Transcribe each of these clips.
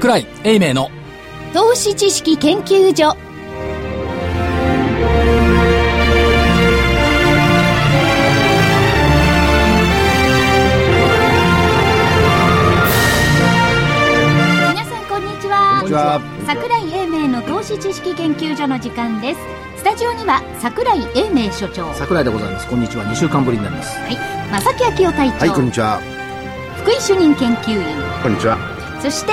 桜井英明の。投資知識研究所。皆さんこんにちは。こんにちは。桜井英明の投資知識研究所の時間です。スタジオには桜井英明所長。は桜井でございます。こんにちは。2週間ぶりになります。い。正木明夫隊長、はい、こんにちは。福井主任研究員。こんにちは。そして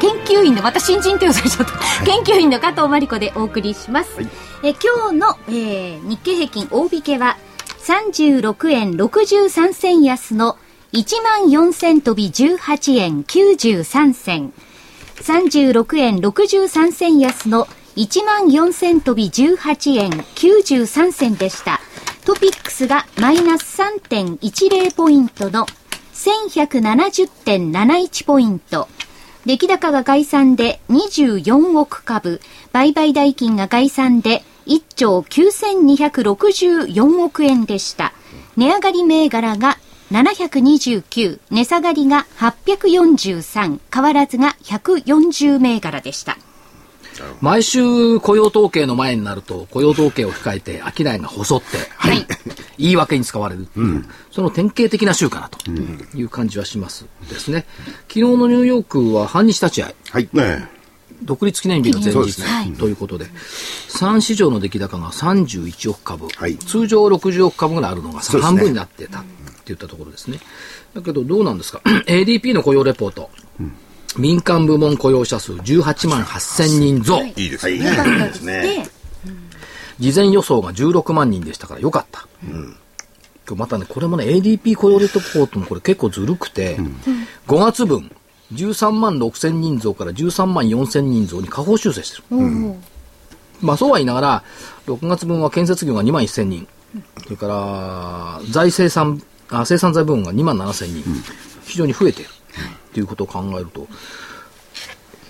研究員のまた新人って言われちゃった、研究員の加藤真理子でお送りします、はい。え今日の、えー日経平均大引けは36円63銭安の1万4000飛び18円93銭。36円63銭安の1万4000飛び18円93銭でした。トピックスがマイナス3.10ポイントの1170.71ポイント。出来高が概算で24億株、売買代金が概算で1兆9264億円でした。値上がり銘柄が729、値下がりが843、変わらずが140銘柄でした。毎週雇用統計の前になると雇用統計を控えて商いが細って、はい。言い訳に使われる、その典型的な週かなという感じはしますですね。昨日のニューヨークは反日立ち会い。はい。ね。独立記念日の前日、ということで、3市場の出来高が31億株、はい。通常60億株ぐらいあるのが半分になってたっていったところですね。だけどどうなんですか ?ADP の雇用レポート、民間部門雇用者数18万8000人増、いいですはい。ね。いいですね。事前予想が16万人でしたからよかった。今日またね、これもね、ADP 雇用レポートもこれ結構ずるくて、5月分、13万6千人増から13万4千人増に下方修正してる。まあそうは言いながら、6月分は建設業が2万1000人、それから財生産あ生産財部門が2万7000人、非常に増えているっていうことを考えると、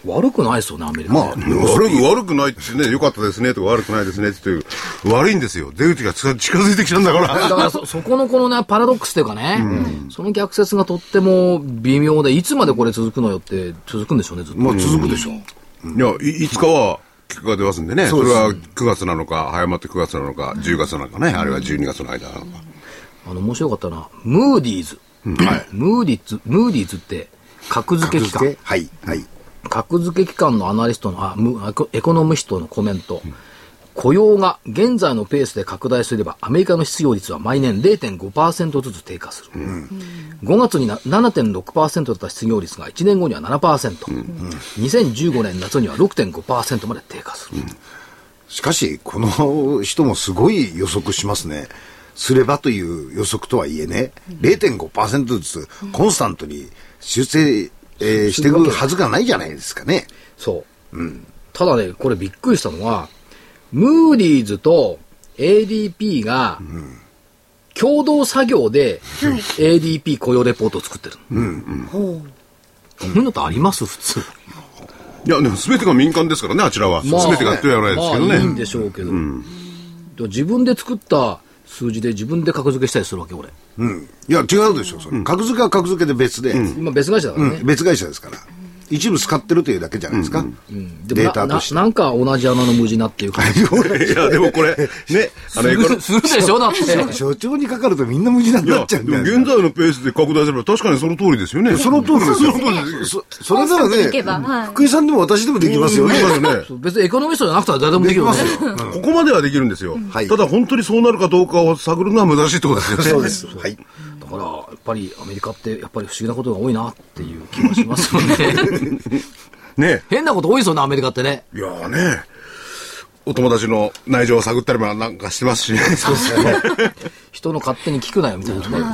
悪くないですよね、アメリカねまあ、悪く、悪くないってね、良かったですねとか悪くないですねっていう、悪いんですよ。出口が近づいてきたんだから。だからそ、そこのこのね、パラドックスというかね、その逆説がとっても微妙で、いつまでこれ続くのよって続くんでしょうね、ずっと。まあ続くでしょう。いや、いいつかは結果が出ますんでね。それは9月なのか、早まって9月なのか、10月なのかね、あるいは12月の間なのか。あの、面白かったな、ムーディーズ。ムーディーズ、ムーディーズって、格付け機関。はい。はい。格付け機関のアナリストの、あ、ムエコエコノミストのコメント。雇用が現在のペースで拡大すれば、アメリカの失業率は毎年0.5%ずつ低下する。5月にな7.6%だった失業率が1年後には7%。2015年夏には6.5%まで低下する。しかし、この人もすごい予測しますね。すればという予測とはいえね、0.5%ずつコンスタントに修正、えーしていくはずがないじゃないですかね。そう。ただね、これびっくりしたのは、ムーディーズと ADP が、共同作業で ADP 雇用レポートを作ってる。こういうのってあります？普通。いや、でも全てが民間ですからね、あちらは。まあ全てがやってはないですけどまあいいんね。でしょうけど。でも自分で作った数字で自分で格付けしたりするわけ、俺。うん。いや、違うでしょ。それ格付けは格付けで別で、今別会社だからね。うん別会社ですから。一部使ってるというだけじゃないですか。でもデータとしてなななんか同じ穴の無地なっていう感じ。いや、でもこれ、ね、あの、エコノするでしょだって。所長にかかるとみんな無事にいやなっちゃうんでもじゃないですか。現在のペースで拡大すれば確かにその通りですよね。その通りですよ。そそれならねばはい、福井さんでも私でもできますよね。別にエコノミストじゃなくては誰でもできるよね。ここまではできるんですよ。はいただ本当にそうなるかどうかを探るのは難しいってことですよね。そうです。はい。だから、やっぱりアメリカってやっぱり不思議なことが多いなっていう気がしますよね。ね。変なこと多いですよね、アメリカってね。いやーね。お友達の内情を探ったりもなんかしてますしね。そうですね。人の勝手に聞くなよみたいなね。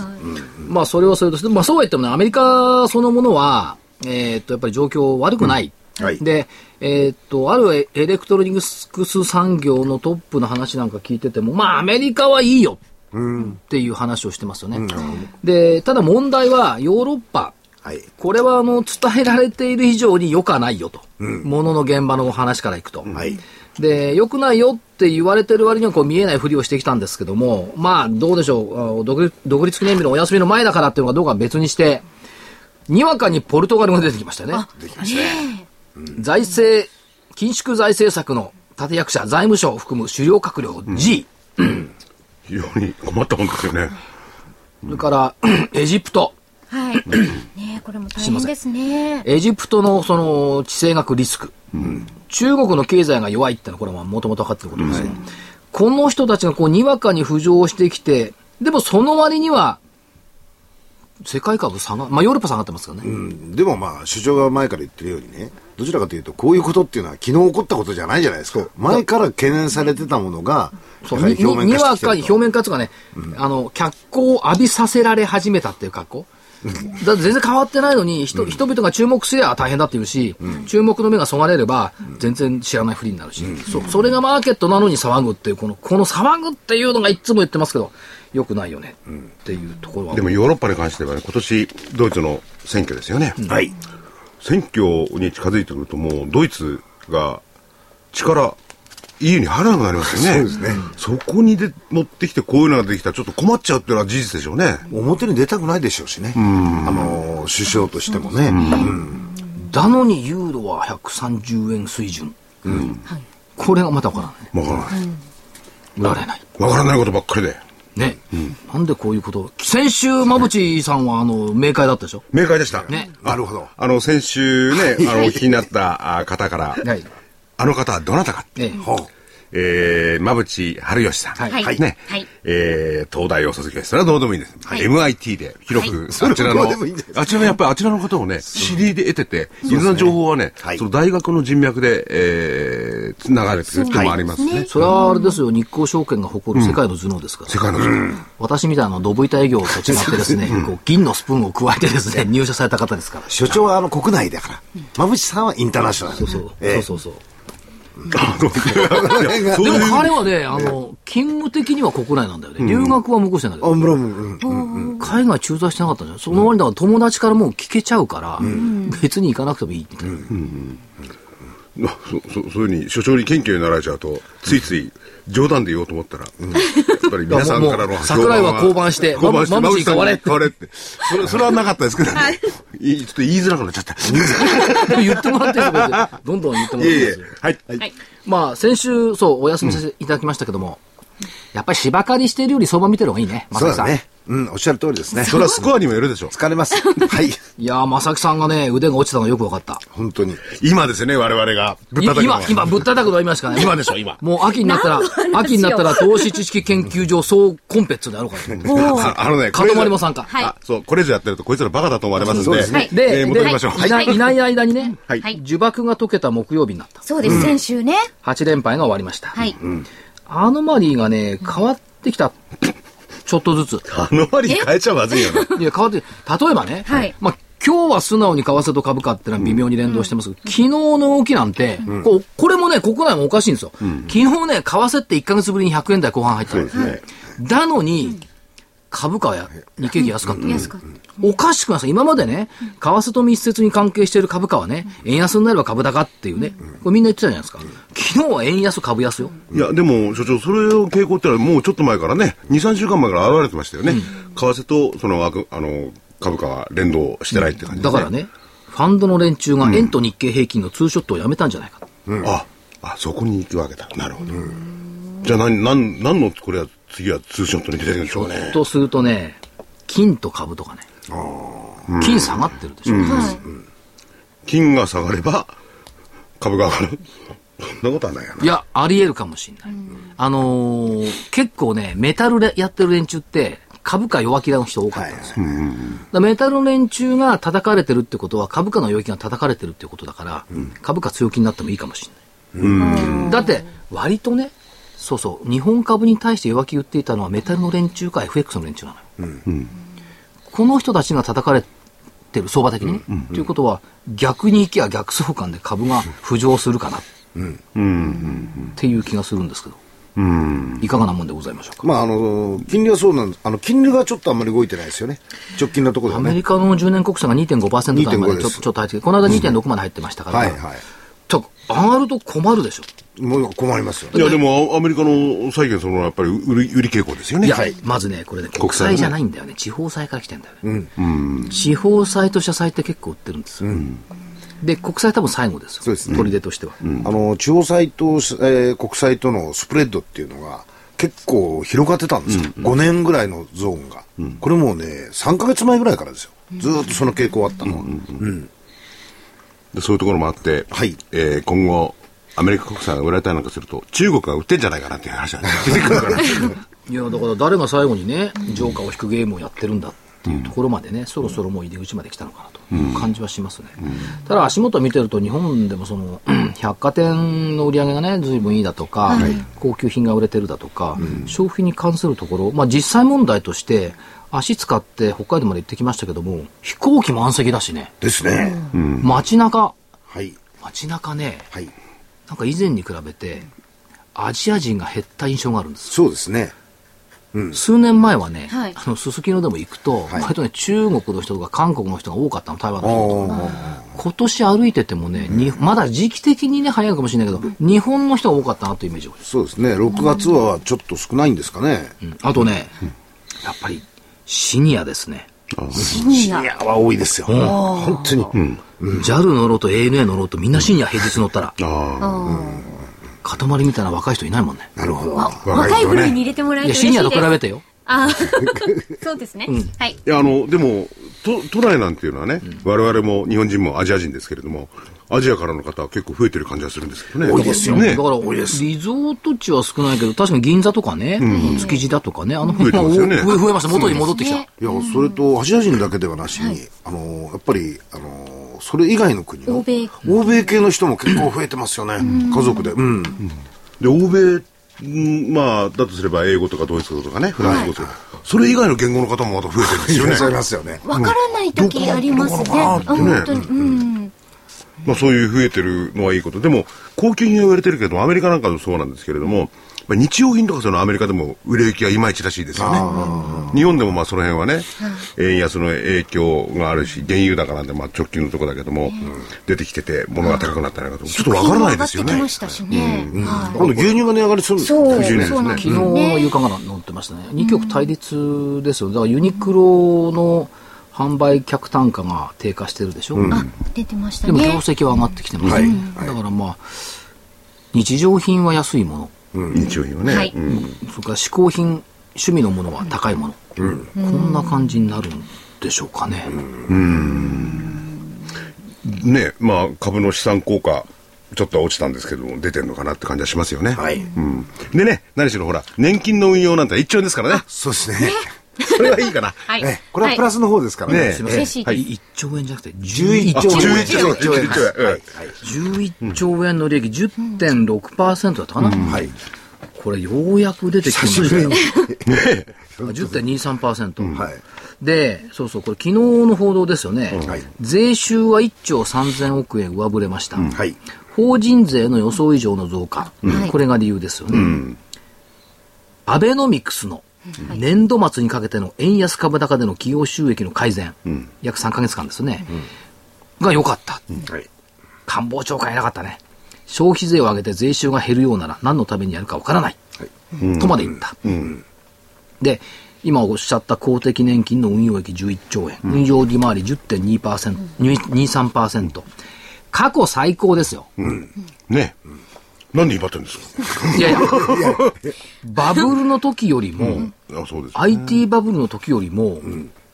まあそれはそれとして、まあそうは言ってもね、アメリカそのものは、えーっと、やっぱり状況悪くない。はいで、えーっと、あるエレクトロニクス産業のトップの話なんか聞いてても、まあアメリカはいいよっていう話をしてますよね。で、ただ問題はヨーロッパ、はい。これはあの伝えられている以上に良くはないよと。ものの現場の話からいくと。はい。で、良くないよって言われてる割にはこう見えないふりをしてきたんですけども、まあどうでしょう、独立独立記念日のお休みの前だからっていうのがどうかは別にして、にわかにポルトガルが出てきましたよね。できましたね。財政、緊縮財政策の立役者、財務省を含む主要閣僚 G、非常に困ったもんですよね。それから、エジプト。はい。ねえこれも大変ですね。エジプトのその地政学リスク。中国の経済が弱いってのはこれはもともと分かってることですね。この人たちがこうにわかに浮上してきて、でもその割には、世界株下が、まあヨーロッパ下がってますからね。うんでもまあ、首相が前から言ってるようにね、どちらかというと、こういうことっていうのは昨日起こったことじゃないじゃないですか。前から懸念されてたものが、そう。にににわかに表面化とかね、あの、脚光を浴びさせられ始めたっていう格好。だって全然変わってないのに、人人々が注目すれば大変だっていうし、注目の目がそがれれば、全然知らないふりになるし、そそれがマーケットなのに騒ぐっていう、この、この騒ぐっていうのがいつも言ってますけど、よくないよね、っていうところは。でもヨーロッパに関してはね、今年、ドイツの選挙ですよね。はい。選挙に近づいてくるともう、ドイツが力、EU に入らなくなりますよね。そうですねそこにで持ってきてこういうのができたらちょっと困っちゃうっていうのは事実でしょうね。表に出たくないでしょうしね。あの、首相としてもね。だのにユーロは130円水準。これがまたわからない。わからない。売られない。わからないことばっかりで。ね。なんでこういうことを先週、馬淵さんは、あの、明快だったでしょ？明快でした。ね。なるほど。あの、先週ね、あの、お聞きになったあ方から、はい。あの方はどなたか。ええ。ほうえー、馬淵春吉さん。はいはいね。はいえー、東大を卒業して、それはどうでもいいんです。はい MIT で広く、それはあちらの、あちらの、やっぱりあちらの方をね、知りで得てて、いろんな情報はね、はいその大学の人脈で、えー、つながれてるっていうのもありますね。それはあれですよ、日興証券が誇る世界の頭脳ですから。世界の情報。私みたいなドブ板営業と違ってですね、こう銀のスプーンを加えてですね、入社された方ですから。所長はあの国内だから。馬淵さんはインターナショナル。そうそう。ええそうそうそう。でも彼はね、あの、勤務的には国内なんだよね。留学は向こうしてんだけあ、ど。海外駐在してなかったんじゃその割にだから友達からもう聞けちゃうから、別に行かなくてもいいみたいな。まあそそそういうふうに所長に謙虚になられちゃうとついつい冗談で言おうと思ったら、やっぱり皆さんからの桜井は降板して降板してままぶしに変われって。れって。それそれはなかったですけど、ね。い。いちょっと言いづらくなっちゃった。言ってもらってるところで、どんどん言ってもらいえいえ。ってますよ。はい、はい。まあ、先週、そう、お休みさせていただきましたけども、やっぱり芝刈りしてるより相場見てる方がいいね、まさきさん。そうだね。うん、おっしゃる通りですね。それはスコアにもよるでしょう疲れます。はい。いやー、まさきさんがね、腕が落ちたのがよく分かった。本当に。今ですね我々がぶっい叩く今、今、ぶったたくのは今しかない。今でしょ今もう秋になったら、秋になったら投資知識研究所総コンペッツでやろうかと。あ あのねかとまりも参加。はいあそうこれ以上やってるとこいつらバカだと思われますんでそうですねで、えー戻りましょう、でいないいない間にね、はいはい呪縛が解けた木曜日になった。そうです、先週ね。8連敗が終わりました。はい。アノマリーがね、変わってきた。ちょっとずつ。あの割に変えちゃまずいよな。いや、変わって、例えばね、はい。まあ、今日は素直に為替と株価ってのは微妙に連動してますけど、昨日の動きなんて、こうこれもね、国内もおかしいんですよ。昨日ね、為替って1ヶ月ぶりに100円台後半入ったの。だのに、株価はや日経平均安かった。安かった。おかしくないですか？今までね、為替と密接に関係している株価はね、円安になれば株高っていうね、これみんな言ってたじゃないですか。昨日は円安株安よ。いや、でも、所長、それの傾向ってのはもうちょっと前からね、2、3週間前から現れてましたよね。為替と、その、あくあの、株価は連動してないって感じですね。だからね、ファンドの連中が円と日経平均のツーショットをやめたんじゃないかと。あ、あ、そこに行くわけだ。なるほど。じゃあ、何、何、何の、これは、次はツーショットに出てるんでしょうね。とするとね、金と株とかね、金下がってるでしょ。金が下がれば、株が上がる。そんなことはないよな。いや、あり得るかもしれない。あのー結構ね、メタルでやってる連中って、株価弱気な人多かったんですよ。だからメタルの連中が叩かれてるってことは、株価の弱気が叩かれてるってことだから、株価強気になってもいいかもしれない。だって、割とね、そうそう、日本株に対して弱気言っていたのはメタルの連中か FX の連中なのよ。この人たちが叩かれてる、相場的にね。ということは、逆に行きゃ逆相関で株が浮上するかな。っていう気がするんですけど。いかがなもんでございましょうか？まあ、あの、金利はそうなんです。あの、金利がちょっとあんまり動いてないですよね。直近のところでね。アメリカの10年国債が2.5%台まで2.5ちょっとちょっと入ってきて、この間2.6まで入ってましたから、はいはい。と上がると困るでしょ。もう困りますよい。や、でも、アメリカの債券その、やっぱり売り、売り傾向ですよね。いや、まずね、これね、国国債じゃないんだよね。地方債から来てんだよね。地方債と社債って結構売ってるんですよ。で、国債多分最後ですよ。そうですね取り出としては。あの、地方債と、えー国債とのスプレッドっていうのが結構広がってたんですよ。5年ぐらいのゾーンが。これもうね、3ヶ月前ぐらいからですよ。ずーっとその傾向あったのは。うんでそういうところもあって、はいえー今後、アメリカ国債が売られたりなんかすると、中国が売ってんじゃないかなっていう話が出てくるから。いや、だから誰が最後にね、ジョーカーを引くゲームをやってるんだっていうところまでね、そろそろもう入り口まで来たのかなという感じはしますね。ただ足元見てると日本でもその、百貨店の売り上げがね、随分いいだとか、高級品が売れてるだとか、消費に関するところ、まあ実際問題として、足使って北海道まで行ってきましたけども、飛行機満席だしね、ですね。街中、はい。街中ね、はい。なんか以前に比べて、アジア人が減った印象があるんですそうですね。数年前はね、はい。あの、すすきのでも行くと、はい。割とね、中国の人とか韓国の人が多かったの、台湾の人とか。今年歩いててもね、にまだ時期的にね、早いかもしれないけど、日本の人が多かったなというイメージそうですね。6月はちょっと少ないんですかね。うん。あとね、やっぱり、シニアですね。シニア。は多いですよ。本当に。JAL 乗ろうと ANA 乗ろうとみんなシニア平日乗ったら、あ塊みたいな若い人いないもんね。なるほど。若い部類に入れてもらえいや、て嬉しいですシニアと比べてよ。あそうですね、はいいや、あの、でも、都都内なんていうのはね、我々も日本人もアジア人ですけれども、アジアからの方は結構増えてる感じがするんですけどね。多いですよねだから、リゾート地は少ないけど、確かに銀座とかね、築地だとかね、あの辺は増えね増え増えました。元に戻ってきた。いや、それと、アジア人だけではなしに、あの、やっぱり、あの、それ以外の国の、欧米欧米系の人も結構増えてますよね。家族で。うん。で、欧米、んまあ、だとすれば英語とかドイツ語とかね、フランス語とか、それ以外の言語の方もまた増えてるんですよねいらっし。ゃいますよね。わからない時ありますね。あ本当に。うん。まあそういう増えてるのはいいこと。でも、高級品は売れてるけど、アメリカなんかもそうなんですけれども、まあ日用品とかそのアメリカでも売れ行きがいまいちらしいですよね。日本でもまあその辺はね、円安の影響があるし、原油高なんてまあ直近のところだけども、出てきてて物が高くなったりなんかと、ちょっとわからないですよね。今度牛乳が値上がりするんですそう、そうです。昨日の夕刊が載ってましたね。二極対立ですよ。だからユニクロの販売客単価が低下してるでしょ。あ、出てましたでも業ね。績は上がってきてます、はい。だからまあ、日常品は安いもの、日用品はね。はいうんそれから嗜好品、趣味のものは高いもの。こんな感じになるんでしょうかね。ね、まあ株の資産効果、ちょっとは落ちたんですけども、出てるのかなって感じはしますよね。はいうん。でね、何しろほら、年金の運用なんて1兆円ですからね。そうですね。それはいいかな。はい。えこれはプラスの方ですからね。ねすみません。嬉しいです1兆円じゃなくて11 11兆円。11兆円11兆円。11兆円はい。はい11兆円の利益10.6%だったかな、はい。これようやく出てきてましたよ。ね10.23%。はい。で、そうそう、これ昨日の報道ですよね。はい税収は1兆3000億円上振れました。はい。法人税の予想以上の増加。はいこれが理由ですよね。アベノミクスの年度末にかけての円安株高での企業収益の改善。約3ヶ月間ですね。が良かった。はい。官房長官偉かったね。消費税を上げて税収が減るようなら何のためにやるかわからない。とまで言った。で、今おっしゃった公的年金の運用益11兆円、運用利回り10.2%、23%。過去最高ですよ。ね。なんで威張ってるんですか？いやいや、バブルの時よりも、あ、そうです。IT バブルの時よりも、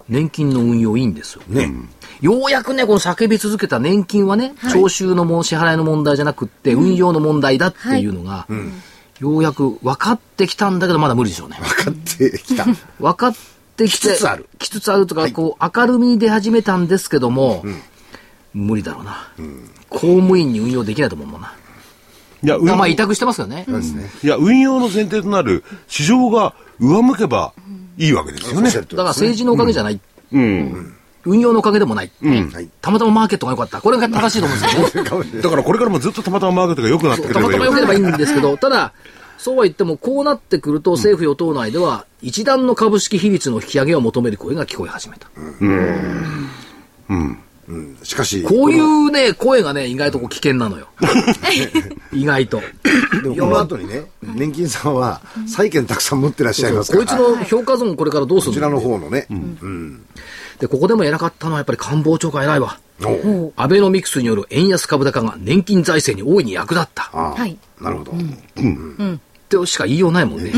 年金の運用いいんですよ。ね。ようやくね、この叫び続けた年金はね、徴収のもう支払いの問題じゃなくって、運用の問題だっていうのが、ようやく分かってきたんだけど、まだ無理でしょうね。分かってきた。分かってきて、きつつあるきつつあるとか、こう、明るみに出始めたんですけども、無理だろうな。公務員に運用できないと思うもんな。いや、委託してますよね。そうですね。いや、運用の前提となる市場が上向けばいいわけですよね。だから政治のおかげじゃない。うん。運用のおかげでもない。はい。たまたまマーケットが良かった。これが正しいと思うんですけどね。だからこれからもずっとたまたまマーケットが良くなってくれたまたまばいい良ければいいんですけど、ただ、そうは言っても、こうなってくると、政府与党内では、一段の株式比率の引き上げを求める声が聞こえ始めた。しかし、こういうね、声がね、意外とこう危険なのよ。意外と。でもこの後にね、年金さんは債券たくさん持ってらっしゃいますから。こいつの評価損これからどうするの？こちらの方のね。うん。で、ここでも偉かったのはやっぱり官房長官偉いわ。アベノミクスによる円安株高が年金財政に大いに役立った。はいなるほど。ってしか言いようないもんね。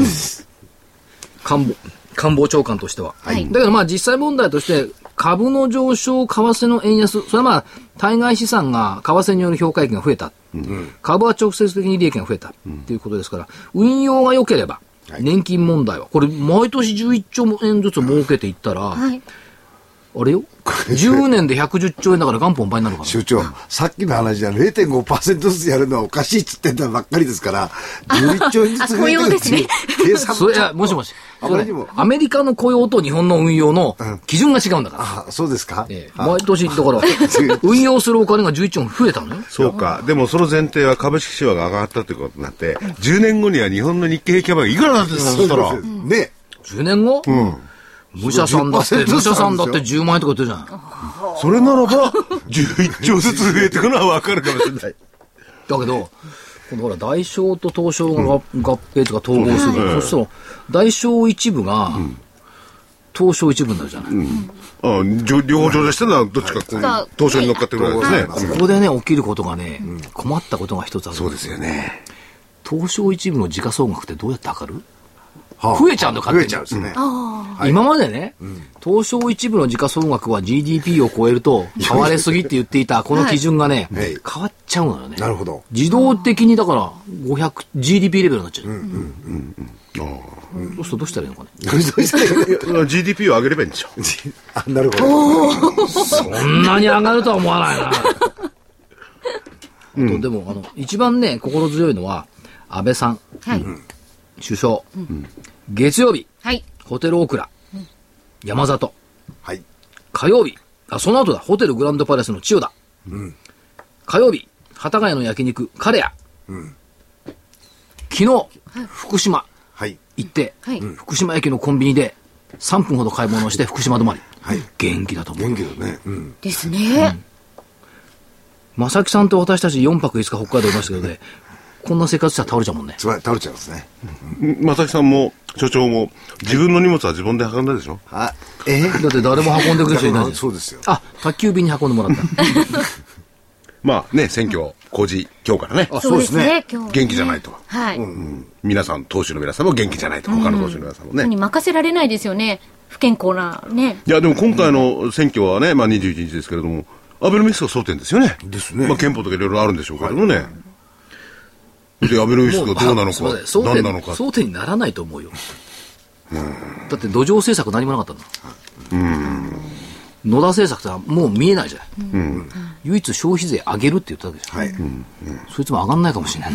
官房、官房長官としては。はいだけどまあ実際問題として、株の上昇、為替の円安、それはまあ、対外資産が為替による評価益が増えた。株は直接的に利益が増えた。っていうことですから、運用が良ければ、はい年金問題は、これ毎年11兆円ずつ儲けていったら、はい。あれよ ?10 年で110兆円だから元本倍になるから。所長、さっきの話じゃ0.5%ずつやるのはおかしいっつってんだばっかりですから、11兆円ずつ増えてるっていう計算それ、いや、もしもし。それアメリカの雇用と日本の運用の基準が違うんだから。あ、そうですか？ええあ毎年、だから、運用するお金が11兆円増えたのよ。そうか。でもその前提は株式市場が上がったということになって、10年後には日本の日経平均株がいくらなんですかそしたら。ね。10年後？武者さんだって、10%武者さんだって10万円とか言ってるじゃん。それならば、11兆ずつ増えていくのはわかるかもしれない。だけど、このほら、大商と東証が合合併とか統合する。そしたら、大商一部が、東証一部になるじゃない。あじょ両方上場してるのはどっちかこう東証に乗っかってるわけですね。ここでね、起きることがね、困ったことが一つある。そうですよね。東証一部の時価総額ってどうやって測る？はあ増えちゃうんだよ勝手に増えちゃうんですね。今までね、東証一部の時価総額は GDP を超えると、買われすぎって言っていたこの基準がね、はい変わっちゃうのよね。なるほど。自動的にだから、500、GDP レベルになっちゃう。そうするとどうしたらいいのかね。どうしたらいいの GDP を上げればいいんでしょ。あ、なるほど。そんなに上がるとは思わないな。あと、でも、あの、一番ね、心強いのは、安倍さん、はい。首相、月曜日、はい。ホテルオクラ、山里、はい。火曜日、あ、その後だ、ホテルグランドパレスの千代田。火曜日、幡ヶ谷の焼肉、カレア。昨日、福島はい。行って、はい福島駅のコンビニで3分ほど買い物をして福島止まり。はい元気だと思う。元気だね。うん。ですね。正木さんと私たち4泊5日北海道いましたけどね、こんな生活したら倒れちゃうもんね。つまり倒れちゃうんですね。正木さんも所長も自分の荷物は自分で運んだでしょ？あ、え？だって誰も運んでくれる人いないじゃんそうですよ。あ、宅急便に運んでもらった。まあね、選挙、公示、今日からね。あそうですね。今日。元気じゃないと。はい。皆さん、党首の皆さんも元気じゃないと。他の党首の皆さんもね。に任せられないですよね。不健康なね。いや、でも今回の選挙はね、まあ21日ですけれども、アベノミクスが争点ですよね。ですねまあ憲法とかいろいろあるんでしょうけれどもね。で、アベノミクスがどうなのか何なのか。争点にならないと思うよ。だって土壌政策何もなかったんだ。野田政策ってもう見えないじゃん。唯一消費税上げるって言ったわけじゃん。はい。そいつも上がんないかもしれない。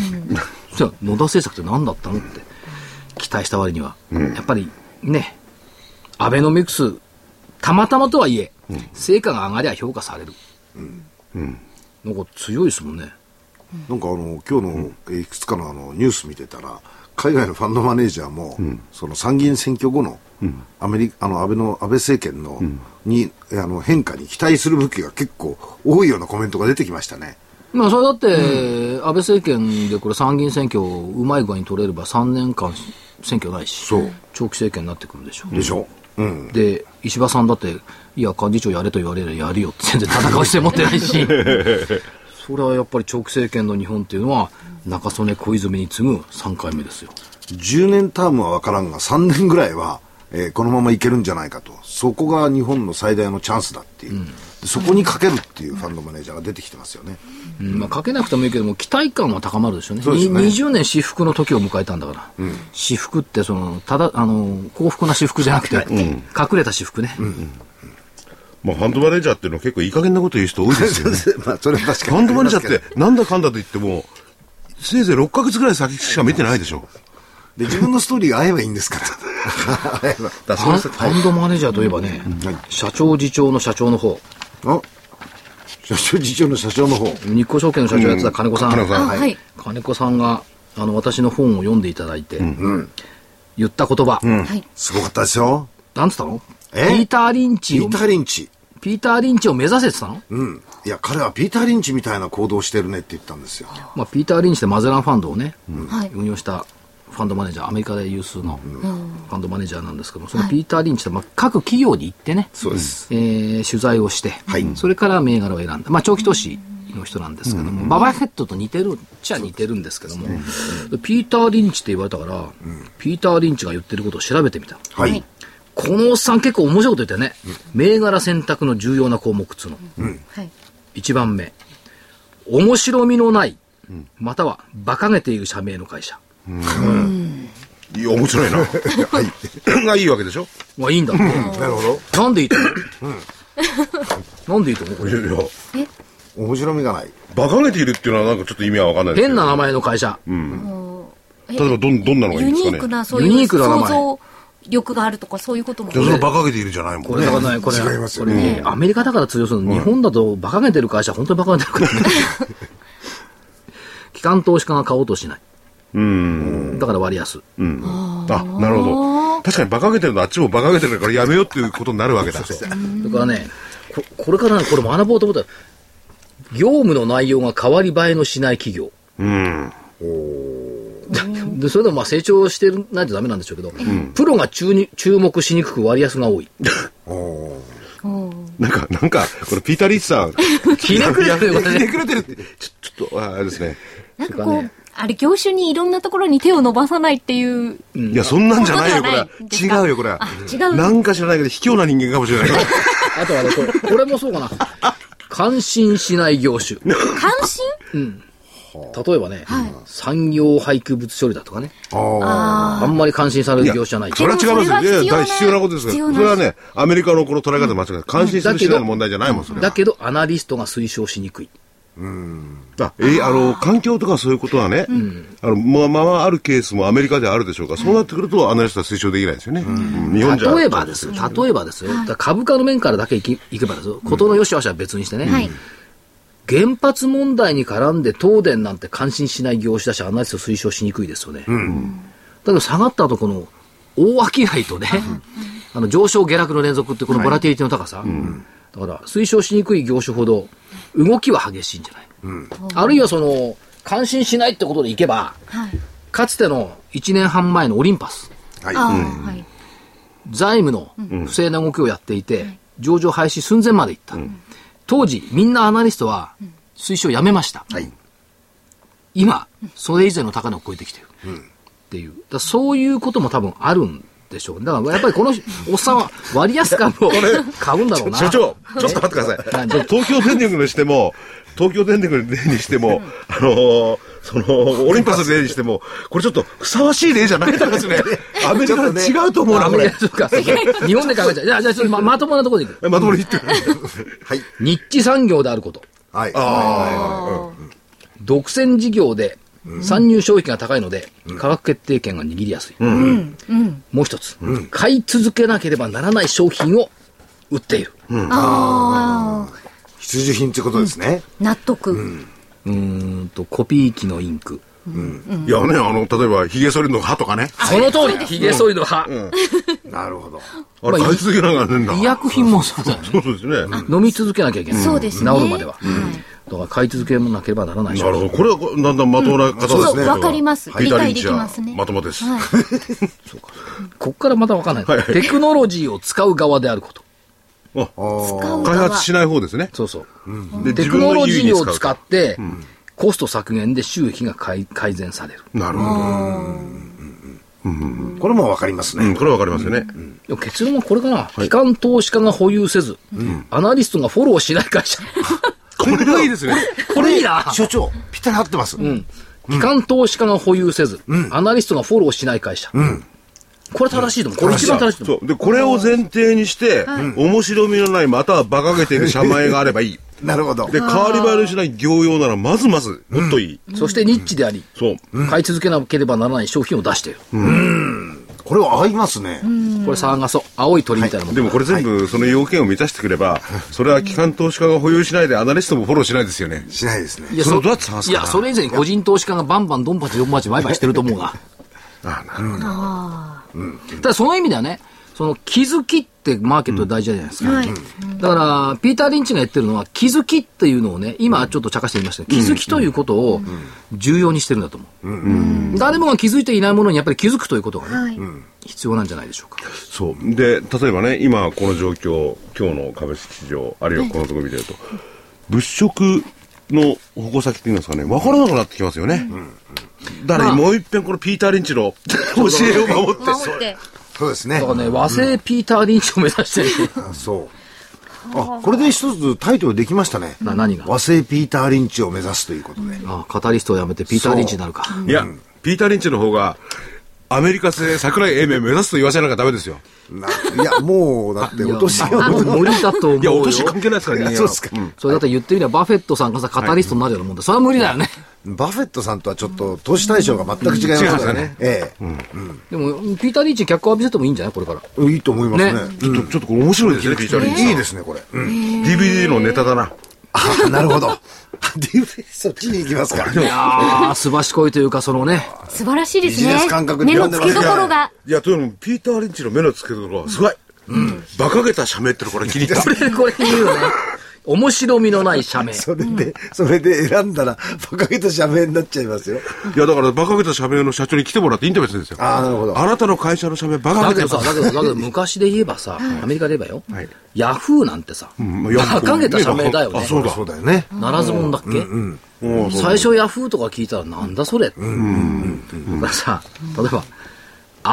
じゃあ野田政策って何だったのって期待した割には。やっぱりね、アベノミクス、たまたまとはいえ、成果が上がりゃ評価される。なんか強いですもんね。なんかあの、今日のえーいくつかのあのニュース見てたら、海外のファンドマネージャーも、その参議院選挙後の、アメリカ、あの、安倍の、安倍政権の、に、あの、変化に期待する武器が結構多いようなコメントが出てきましたね。まあ、それだって、安倍政権でこれ参議院選挙をうまい具合に取れれば3年間選挙ないし、長期政権になってくるでしょ。でしょ。うん。で、石破さんだって、いや、幹事長やれと言われればやるよって全然戦う姿勢持ってないし、それはやっぱり長期政権の日本っていうのは、中曽根小泉に次ぐ3回目ですよ。10年タームは分からんが、3年ぐらいは、えーこのままいけるんじゃないかと。そこが日本の最大のチャンスだっていう。でそこにかけるっていうファンドマネージャーが出てきてますよね。うんまあ、かけなくてもいいけども、期待感は高まるでしょうね。そうねに20年私服の時を迎えたんだから。私服って、その、ただ、あの、幸福な私服じゃなくて、隠れた私服ね。まあ、ファンドマネージャーっていうのは結構いい加減なこと言う人多いですよね。まあ、それは確かに。ファンドマネージャーって、なんだかんだと言っても、せいぜい6ヶ月ぐらい先しか見てないでしょ。で、自分のストーリーが合えばいいんですから。合えば。だファンファンドマネージャーといえばね、社長次長の社長の方、あ社長、次長の社長の方。日興証券の社長やってた金子さん、金子さんあ、はい。金子さんがあの私の本を読んでいただいて、言った言葉、はい。すごかったですよ。なんつったの？ピえーター・リンチをピーター・リンチ。ピーター・リンチを目指せってたの、うん。いや、彼はピーター・リンチみたいな行動をしてるねって言ったんですよ。まあ、ピーター・リンチってマゼランファンドをね、はい。運用したファンドマネージャー、アメリカで有数のファンドマネージャーなんですけども、そのピーター・リンチと、まあ、各企業に行ってね、そうです。えー取材をして、それから銘柄を選んだ、まあ、長期投資の人なんですけども、ババフェットと似てるっちゃ似てるんですけども、ピーター・リンチって言われたから、ピーター・リンチが言ってることを調べてみた。はい。このおっさん結構面白いこと言ったよね。銘柄選択の重要な項目っつうの。はい。1番目。面白みのない、または馬鹿げている社名の会社。いや、面白いな。はい。がいいわけでしょ？まあいいんだって。なるほど。なんでいいと思う、なんでいいと思う？これいやいや面白みがない。馬鹿げているっていうのはなんかちょっと意味はわかんないですけど変な名前の会社。例えばどん、どんなのがいいユんですかね？ニークな、そういうユニークな名前想像力があるとか、そういうことも。それ馬鹿げているじゃないもんねこれ。だからね、これ、違いますよこれね、アメリカだから通用するの。日本だと馬鹿げてる会社、本当に馬鹿げてるから、ね。機関投資家が買おうとしない。うん。だから割安。うん。あ、なるほど。確かに馬鹿げてるのあっちも馬鹿げてるからやめようっていうことになるわけだ。だからね、ここれからね、これ学ぼうと思ったら、業務の内容が変わり映えのしない企業。うん。で、それでもまあ成長してるないとダメなんでしょうけど、プロが注に注目しにくく割安が多い。なんか、なんか、これピーター・リーチさん。ひねくれてるひねくれてるって。ちょ、ちょっと、ああれですね。なんかこう、あれ、業種にいろんなところに手を伸ばさないっていう。いや、そんなんじゃないよ、これ。違うよ、これはあ。違うなんか知らないけど、卑怯な人間かもしれない。あとはね、これ、これもそうかな。感心しない業種。関心？例えばね、産業廃棄物処理だとかね。ああんまり感心される業種じゃない。それは違いますよ。いや、大必要なことですよ。必要なそれはね、アメリカのこの捉え方間違いない。感心するの問題じゃないもん、それは。だけど、アナリストが推奨しにくい。あ、えーあの、環境とかそういうことはね、あの、まあ、まあ、あるケースもアメリカではあるでしょうから、そうなってくると、アナリストは推奨できないですよね。うん日本じゃ。例えばですよ、例えばです株価の面からだけいけばですよ、ことの良し悪しは別にしてね、はい。原発問題に絡んで東電なんて感心しない業種だし、アナリスト推奨しにくいですよね。だけど下がった後この大商いとね、あの上昇下落の連続ってこのボラティリティの高さ、だから推奨しにくい業種ほど動きは激しいんじゃない？の、あるいはその、感心しないってことでいけば、はい。かつての1年半前のオリンパス、あ。はい。財務の不正な動きをやっていて、上場廃止寸前まで行った。当時、みんなアナリストは推奨をやめました。はい。今、それ以前の高値を超えてきてる。っていう。だそういうことも多分あるんでしょう。だからやっぱりこのおっさんは割安株を買うんだろうな。所長、ちょっと待ってください。東京電力にしても、東京電力にしても、あのーその、オリンパスでにしても、これちょっとふさわしい例じゃないですね。アメリカと違うと思うな、これ日本で考えちゃう。じゃあ、じゃあちょっとままともなところでいく。まともに言ってる。はい。日地産業であること。はい。独占事業で参入障壁が高いので、価格決定権が握りやすい。もう一つ、買い続けなければならない商品を売っている。ああ、必需品ってことですね。納得。うーんと、コピー機のインク。いやね、あの、例えば、髭剃りの歯とかね。その通り、髭剃りの歯。なるほど。あれ、買い続けながらねんだ。医薬品もそうだよね。そうですね。飲み続けなきゃいけない。そうですね治るまでは。だから買い続けなければならないなるほど。これは、だんだんまともな方ですね。そうわかります理解できますねはまともです。こっからまたわかんない。はいはいテクノロジーを使う側であること。あ使う開側発しない方ですね。そうそう。でテクノロジーを使使って、コスト削減で収益が改改善される。う。なるほこれもわかりますど。うん、ね。これはわかりますよね。でも結論はこれかな。機関投資家が保有せず、アナリストがフォローしない会社。これがいいですね。これいいな。所長、ぴったり合ってます。うん機関投資家が保有せず、アナリストがフォローしない会社。うんこれ正しいと思う。これ一番正しいと思う。で、これを前提にして、面白みのない、または馬鹿げている社前があればいい。なるほど。で、変わり映えのしない業用なら、まずまず、もっといい。そしてニッチであり、そう。買い続けなければならない商品を出している。これは合いますね。これサーガソ、青い鳥みたいなもん。でもこれ全部その要件を満たしてくれば、それは機関投資家が保有しないで、アナリストもフォローしないですよね。しないですね。いや、それどうやって探すいや、それ以前に個人投資家がバンバンドンパチドンパチ売買してると思うな。あなるほど。ただその意味ではね、その気づきってマーケットで大事じゃないですか。はい。だから、ピーター・リンチが言ってるのは、気づきっていうのをね、今ちょっと茶化して言いましたけど、気づきということを重要にしてるんだと思う。誰もが気づいていないものにやっぱり気づくということがね、はい。必要なんじゃないでしょうか。そう。で、例えばね、今この状況、今日の株式市場、あるいはこのところ見てると、物色の矛先っていうんですかね、分からなくなってきますよね。だから、まあもう一遍このピーター・リンチの教えを守って、守って。そうですねだ。からね、和製ピーター・リンチを目指してる。そう。あ、これで一つタイトルできましたね。な何が？和製ピーター・リンチを目指すということで。あカタリストをやめてピーター・リンチになるか。いや、ピーター・リンチの方が、アメリカ製桜井英明目指すと言わせなきゃダメですよ。ないや、もう、だって、お年いやが。もう無理だと思うよ。いや、お年関係ないですからね。そうですか。それだって言ってみれば、バフェットさんがさ、カタリストになるようなもんだ。それは無理だよね。バフェットさんとはちょっと、投資対象が全く違いますからね。えでも、ピーター・リンチに脚光浴びせてもいいんじゃない？これから。え。いいと思いますね。ねちょっと、ちょっとこれ面白いですね、ピーター・リンチ。いいですね、これ。うん DVD のネタだな。あ、なるほど。DVD そっちに行きますか。いやー、すばしこいというか、そのね、素晴らしいですね。ビジネス感覚で目の付けどころが。いや、というのも、ピーター・リンチの目の付けどころはすごい。馬鹿げた社名ってのこれ気に入った。これ、これ言うよね。面白みのない社名。それで、それで選んだら、馬鹿げた社名になっちゃいますよ。いや、だから、馬鹿げた社名の社長に来てもらってインタビューするんですよ。ああ、なるほど。あなたの会社の社名、馬鹿げてだけどさ、だけど、だけど昔で言えばさ、アメリカで言えばよはい、ヤフーなんてさ、馬鹿げた社名だよね。あそうだそうだよね。ならずもんだっけ？最初ヤフーとか聞いたらなんだそれ？だからさ、例えば、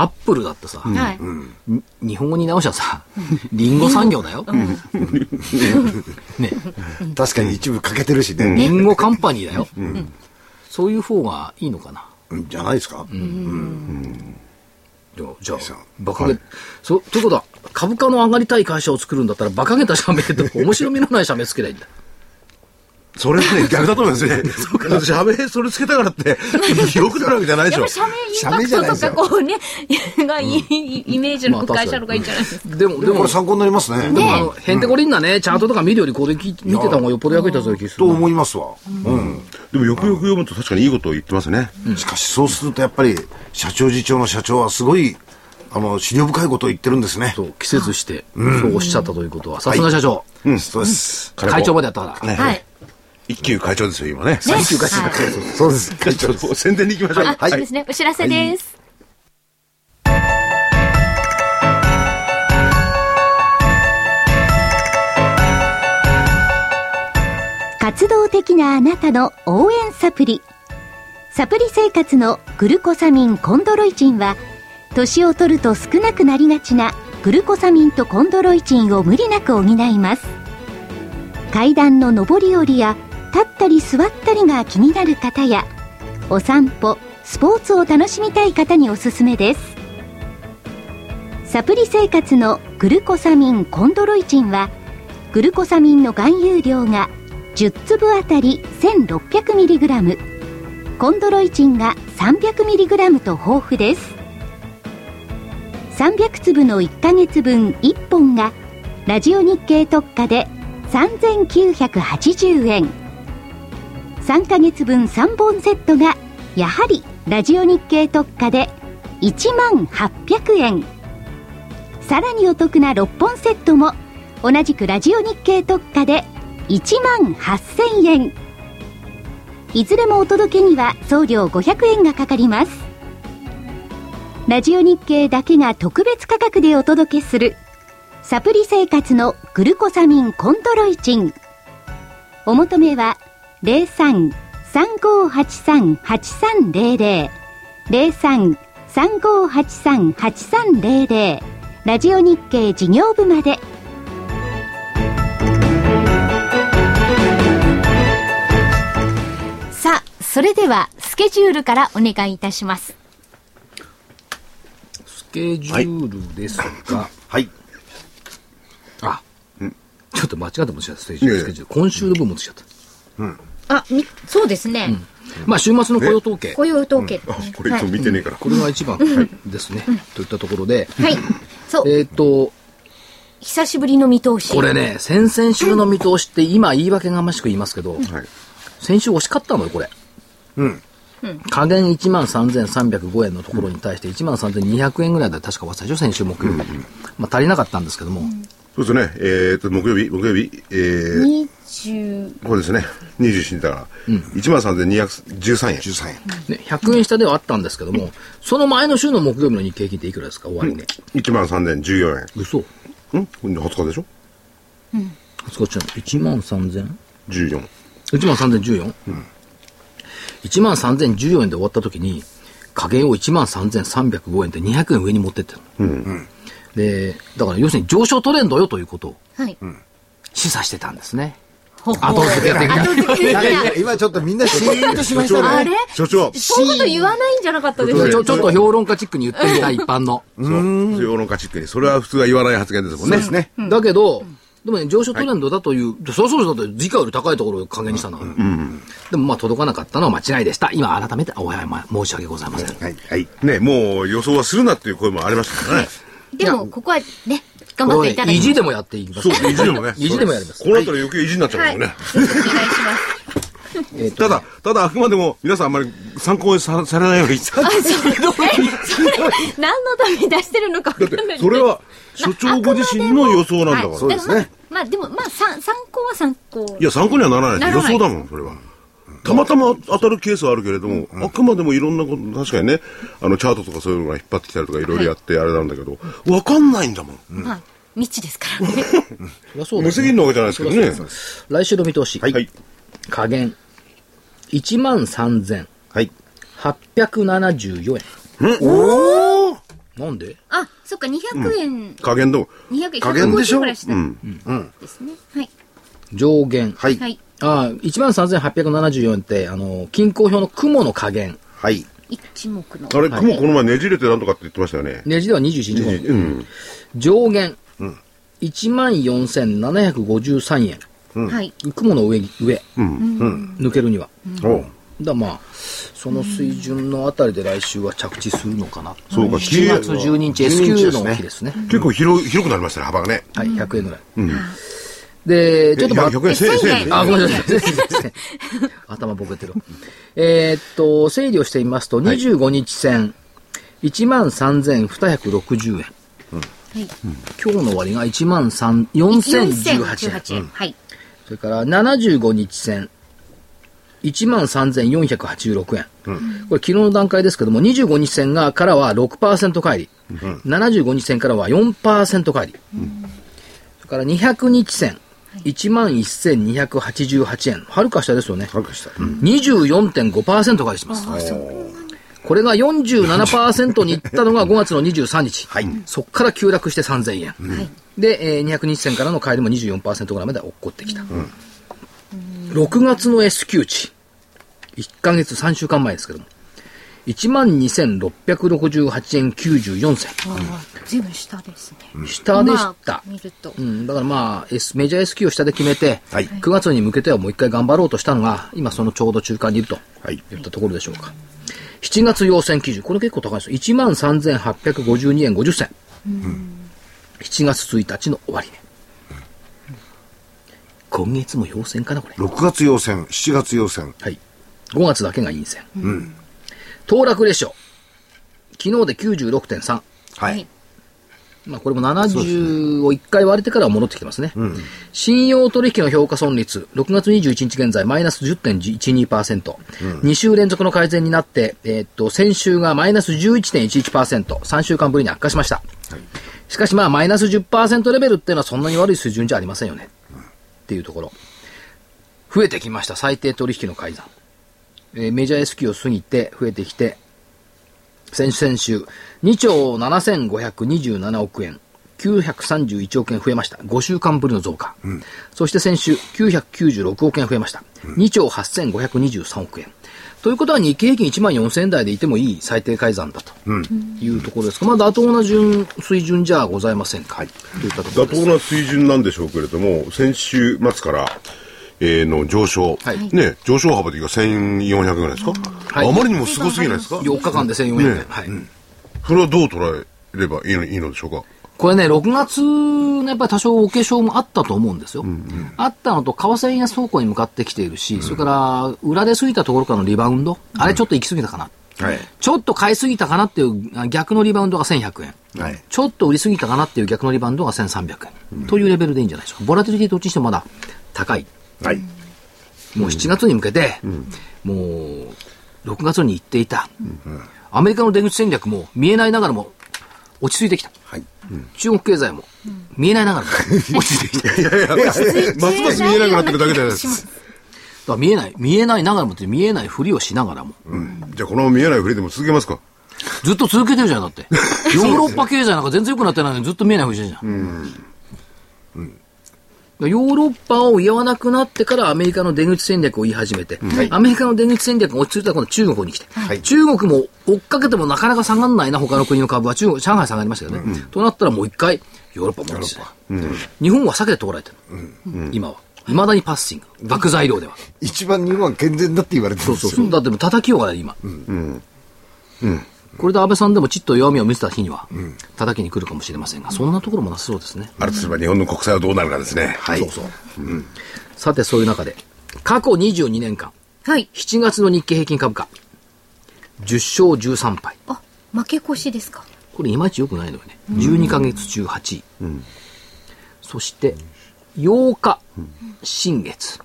アップルだってさ、はい。に日本語に直したらさ、リンゴ産業だよ。ね、確かに一部欠けてるしね。リンゴカンパニーだよ。そういう方がいいのかな。うんじゃないですか？じゃあそう、馬鹿げ、そ、ということは、株価の上がりたい会社を作るんだったら、馬鹿げた社名って面白みのない社名つけないんだ。それね、逆だと思いますね。社名、それつけたからって、良くなるわけじゃないでしょやっぱ。社名インパクトとかこうね、がいいイメージの深い社のがいいんじゃないですか。でも、でも参考になりますね。でもあの、へんてこりんなね、チャートとか見るよりこれ見てた方がよっぽど役に立つような気がすとるな。思いますわ。うん。でもよくよく読むと確かにいいことを言ってますね。しかしそうするとやっぱり社長次長の社長はすごいあの資料深いことを言ってるんですね。そう、季節して、そうおっしゃったということは、さすが社長、うん、そうです。会長までやったから。ねはい。一級会長ですよ、今ね。最終会長はいそうです。会長、宣伝に行きましょう。あ、そうですね。お知らせです。活動的なあなたの応援サプリ。サプリ生活のグルコサミンコンドロイチンは、年を取ると少なくなりがちなグルコサミンとコンドロイチンを無理なく補います。階段の上り下りや立ったり座ったりが気になる方やお散歩スポーツを楽しみたい方におすすめです。サプリ生活のグルコサミンコンドロイチンはグルコサミンの含有量が10粒あたり 1600mg コンドロイチンが 300mg と豊富です。300粒の1ヶ月分1本がラジオ日経特価で3980円。3ヶ月分3本セットがやはりラジオ日経特価で1万800円。さらにお得な6本セットも同じくラジオ日経特価で1万8000円。いずれもお届けには送料500円がかかります。ラジオ日経だけが特別価格でお届けするサプリ生活のグルコサミンコントロイチン。お求めは03-3583-8300 03-3583-8300ラジオ日経事業部までさあそれではスケジュールからお願いいたしますスケジュールですが、はい。あ、ちょっと間違ってもしちゃった、スケジュール。いやいやスケジュール今週の分もしちゃった。あみそうですね、まあ、週末の雇用統計。雇用統計、あ、これいつも見てねえから。これが一番ですね。といったところで、はい。そう。えっと、久しぶりの見通し。これね、先々週の見通しって今言い訳がましく言いますけど、はい。先週惜しかったのよ、これ。うん。下限1万3305円のところに対して1万3200円ぐらいで確か終わったでしょ、先週木曜日。まあ足りなかったんですけども、そうですね。えっ、と、木曜日、木曜日、えー、20これですね。27日だから、1万3213円。13円。ね、100円下ではあったんですけども、その前の週の木曜日の日経平均っていくらですか、終わりね。1万3014円。嘘ん？これ20日でしょ？こっちの1万 3000? 14。1万 3014? 1万3014円で終わった時に、加減を1万3305円で200円上に持ってってるの、で、だから要するに上昇トレンドよということをはい。示唆してたんですね。後付け的な。今今ちょっとみんなシーンとしましたね。あれ？所長。そういうこと言わないんじゃなかったですかちょちょっと評論家チックに言ってみたい一般の。そう。世論家チックに。それは普通は言わない発言ですもんね。ですね。だけど、でもね、上昇トレンドだという、そうそうだって時価より高いところを加減にしたんだから。でもまあ届かなかったのは間違いでした。今改めてお謝り申し訳ございません。はい。はい。ね、もう予想はするなっていう声もありましたからね。でも、ここはね、頑張っていただき意地でもやっていきます。そう、意地でもね。意地でもやりますこうなったら余計意地になっちゃうはい。もんね。お願いします。えただ、ただあくまでも皆さんあんまり参考にさされないように。あ、それ、え、それ、何のために出してるのか分かんない、それは、所長ご自身の予想なんだから。はいそうですね。まあ、でも、まあ、参参考は参考。いや、参考にはならないならない予想だもん、それは。たまたま当たるケースはあるけれども、あくまでもいろんなこと、確かにね、あの、チャートとかそういうのが引っ張ってきたりとかいろいろやってあれなんだけど、わかんないんだもん。はい。未知ですからね。無責任なわけじゃないですけどね。来週の見通し。はい。加減。1万3874はい。円。おおなんで？あ、そっか、200円、加減と、200円、加減でしょ？150ぐらいしたうん。ですね。はい。上限。はい。はい。ああ、1万3874円って、あの、均衡表の雲の加減。はい。一目の。あれ、雲この前ねじれてなんとかって言ってましたよね。ネジでは21日後。うん。上限。1万4753円。はい。雲の上に、上。うん。抜けるには。おうだまあ、その水準のあたりで来週は着地するのかな。そうか7月12日 S q の日ですね。結構広広くなりましたね、幅がね。はい、100円ぐらい。で、ちょっと待って。100円、1000円、1000円。あ、ごめんなさい。頭ボケてる。えーっと、整理をしてみますと、25日線、13,260円。はい。今日の終わりが1万3 4018円。4018円。はい。それから75日線、1万3486円。これ昨日の段階ですけども、25日線がからは6%返り。75日線からは4%返り。それから200日線、1万1288円。はるか下ですよね。はるか下。24.5%返してます。これが47%に行ったのが5月の23日。はいそこから急落して3000円。で、えー200日線からの帰りも24%ぐらいまで落っこってきた。6月の S q 値。1ヶ月3週間前ですけども。12,668円94銭。ああ、ずいぶん下ですね。下でした。まあ見るとう。ん、だからまあ、S、メジャー S q を下で決めて、はい9月に向けてはもう一回頑張ろうとしたのが、今そのちょうど中間にいると。はい。いったところでしょうか。7月要請基準。これ結構高いですよ。13,852円50銭。7月1日の終わりね。今月も要請かな、これ。6月要線、7月要線。はい。5月だけが陰線。騰落レーショ。昨日で96.3。ははいい。。まあこれも70を1回割れてからは戻ってきてますね。信用取引の評価損率、6月21日現在マイナス10.12%。2週連続の改善になって、えーっと、先週がマイナス11.11%、3週間ぶりに悪化しました。しかしまあマイナス10%レベルっていうのはそんなに悪い水準じゃありませんよね。っていうところ。増えてきました、最低取引の改ざん。えーメジャー S q を過ぎて増えてきて、先々週、2兆7527億円、931億円増えました。5週間ぶりの増加。そして先週、996億円増えました。2兆8523億円。ということは日経平均1万4000円台でいてもいい最低改ざんだというところですが、まあ妥当な順、水準じゃございませんか。といったところ。妥当な水準なんでしょうけれども、先週末から、えーの上昇、はいね、上昇幅でいうか1400円ぐらいですか、はいあまりにもすごすぎないですか？4日間で1400円。ねはい。それはどう捉えればいいのいいのでしょうか？これね、6月のやっぱり多少お化粧もあったと思うんですよ。あったのと、為替円安方向に向かってきているし、それから裏で過ぎたところからのリバウンド、あれちょっと行き過ぎたかな？はい。ちょっと買いすぎたかなっていうあ逆のリバウンドが1100円。はい。ちょっと売りすぎたかなっていう逆のリバウンドが1300円。というレベルでいいんじゃないでしょうか。ボラティリティどっちにしてもまだ高い。はい。もう7月に向けて、もう6月に言っていた、アメリカの出口戦略も見えないながらも落ち着いてきた。はい。中国経済も見えないながらも 落ち着いてきた。だかいやいや、ますます見えなくなってるだけじゃないです。ら見えない、見えないながらもって見えないふりをしながらも、じゃあこのまま見えないふりでも続けますかずっと続けてるじゃん、だって。ヨーロッパ経済なんか全然良くなってないのにずっと見えないふりしてるじゃん。ヨーロッパを言わなくなってからアメリカの出口戦略を言い始めて、アメリカの出口戦略が落ち着いたら今度中国に来て、はい中国も追っかけてもなかなか下がんないな、他の国の株は。中国、上海下がりましたけどね。となったらもう一回、ヨーロッパも落ちて日本は避けて通られてる、今は。未だにパッシング。学材料では。一番日本は健全だって言われてるんですよ。そうそう。だって叩きようがない、今。これで安倍さんでもちっと弱みを見せた日には、叩きに来るかもしれませんが、そんなところもなさそうですね。あるとすれば日本の国債はどうなるかですね。はい。そうそう。さて、そういう中で、過去22年間、はい。7月の日経平均株価、10勝13敗。あ、負け越しですか？これいまいち良くないのよね。12ヶ月中8位。そして、8日、新月、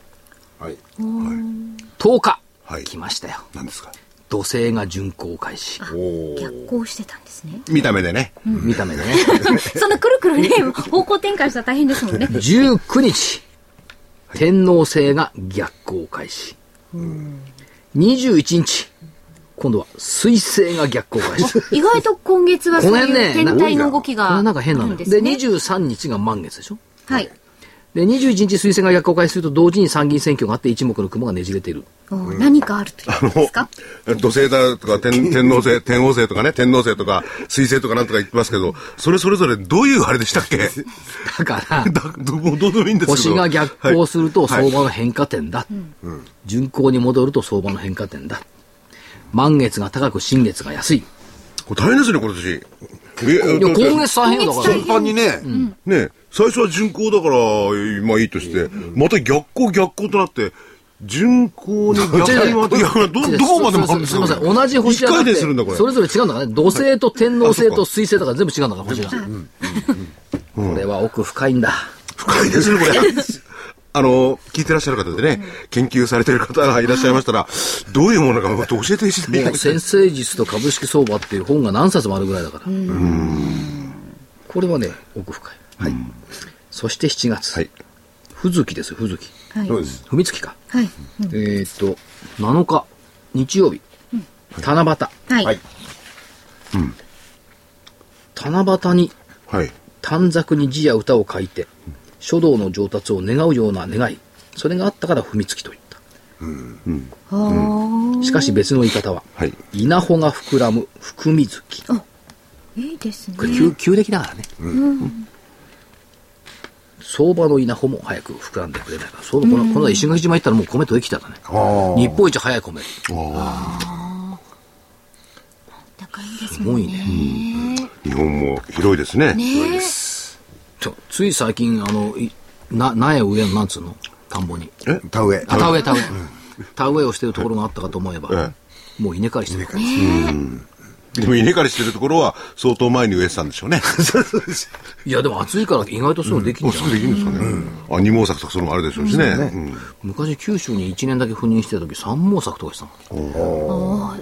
はい。10日、はい来ましたよ。何ですか？土星が巡航開始。逆行してたんですね。見た目でね。見た目でね。そんなくるくるね、方向転換したら大変ですもんね。19日、天王星が逆行開始。21日、今度は水星が逆行開始。意外と今月はそういうこの辺ね天体の動きこれがなんか変なんですね。23日が満月でしょ？はい。で、21日水星が逆行開始すると同時に参議院選挙があって一目の雲がねじれている。お何かあるというですか？土星だとか天天王星、天王星とかね、天王星とか水星とかなんとか言ってますけど、それそれぞれどういうあれでしたっけ？だから、だどうどうでもいいんですけど。星が逆行するとはい相場の変化点だ。巡航に戻ると相場の変化点だ。満月が高く新月が安い。これ大変ですね、今年。えいや、今月大変よだから。全般にね、ね最初は巡航だから、まあいいとして、また逆行逆行となって、巡航に逆に回って、いや、ど、どこまで回るんですかすみません。同じ星一回はだって転するんだ、これ。それぞれ違うんだからね。土星と天王星と水星とか全部違うんだから、星が。これは奥深いんだ。深いですね、これ。あの、聞いてらっしゃる方でね、研究されてる方がいらっしゃいましたら、どういうものか教えていただきたいもう先生術と株式相場っていう本が何冊もあるぐらいだから。これはね、奥深い。はい。そして7月。はい。ふずきですよ、ふずき。はい。そうです。ふみつきか。はい。えーっと、7日、日曜日。七夕。はい。はい。七夕にはい。短冊に字や歌を書いて、書道の上達を願うような願い。それがあったから踏みつきと言った。しかし別の言い方は、はい。稲穂が膨らむ含み月。いいですねこ。れ旧旧暦だからね。相場の稲穂も早く膨らんでくれないから。そうこの、この間石垣島行ったらもう米取りきたんだね。あ日本一早い米。高いんですすごいね。日本も広いですね。ねちょつい最近、あの、いな、苗植えの、なんつうの？田んぼに。あ。田植え。あ、田植え、田植え。田植えをしてるところがあったかと思えば、えもう稲刈りしてる。でも稲刈りしてるところは相当前に植えてたんでしょうね。いや、でも暑いから意外とそういうのできるもうんすぐじゃん。できるんですかね。あ、二毛作とかそういうのもあるでしょうしね。うん昔九州に1年だけ赴任してた時、三毛作とかしたの。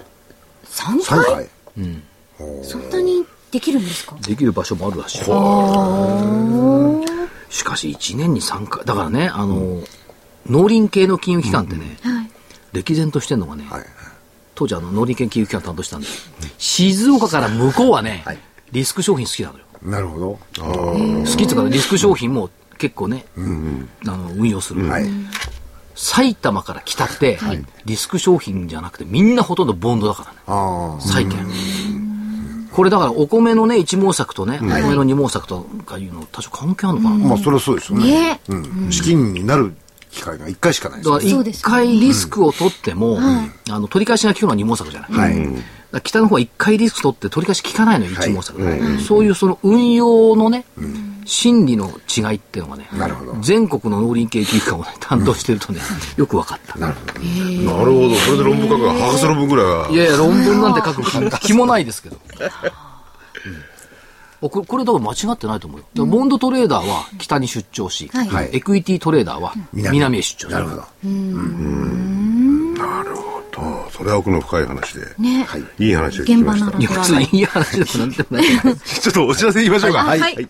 3 3回？回？そんなにできるんですか？できる場所もあるらしい。しかし1年に3回。だからね、あの、農林系の金融機関ってね、はい。歴然としてんのがね、はい。当時あの農林系金融機関担当したんで、静岡から向こうはね、はいリスク商品好きなのよ。なるほど。好きっていうかリスク商品も結構ね、あの運用する。はい。埼玉から来たって、リスク商品じゃなくてみんなほとんどボンドだからね。あ債券。これだからお米のね、一毛作とね、お米の二毛作とかいうの多少関係あるのかな、あ。まあ、それはそうですよね。ねうん。資金になる機会が1回しかないですだからそうです一回リスクを取っても、あの取り返しが効くのは二毛作じゃない。はい。ら北の方は一回リスク取って取り返し効かないのよ、一毛作、そういうその運用のね、心理の違いっていうのがね、なるほど全国の農林経機関を、ね、担当してるとね、よく分かった。なるほど。なるほど。それで論文書くが博士論文ぐらいは。いやいや、論文なんて書く気気もないですけど。う んこれ、これだから間違ってないと思うよ。ボンドトレーダーは北に出張し、はいはいエクイティトレーダーは南へ出張する。なるほど。とそれは奥の深い話で。ね。はい。いい話を聞きました現場の。いや、別にいい話でもなんでもない。ちょっとお知らせ言いましょうか。はいはい